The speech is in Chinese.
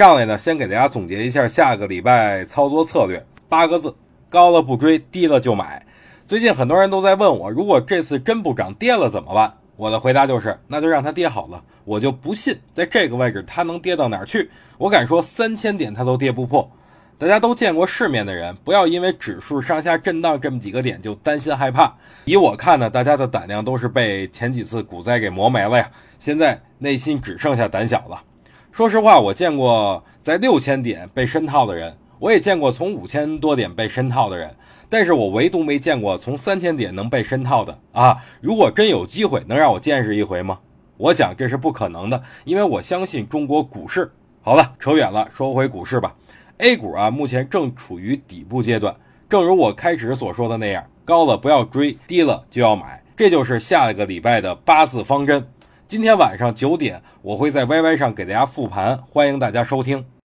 上来呢，先给大家总结一下下个礼拜操作策略，八个字：高了不追，低了就买。最近很多人都在问我，如果这次真不涨跌了怎么办？我的回答就是，那就让它跌好了。我就不信在这个位置它能跌到哪儿去。我敢说三千点它都跌不破。大家都见过世面的人，不要因为指数上下震荡这么几个点就担心害怕。以我看呢，大家的胆量都是被前几次股灾给磨没了呀，现在内心只剩下胆小了。说实话，我见过在六千点被深套的人，我也见过从五千多点被深套的人。但是我唯独没见过从三千点能被深套的啊！如果真有机会，能让我见识一回吗？我想这是不可能的，因为我相信中国股市。好了，扯远了，说回股市吧。A 股啊，目前正处于底部阶段，正如我开始所说的那样，高了不要追，低了就要买，这就是下一个礼拜的八字方针。今天晚上九点，我会在 YY 上给大家复盘，欢迎大家收听。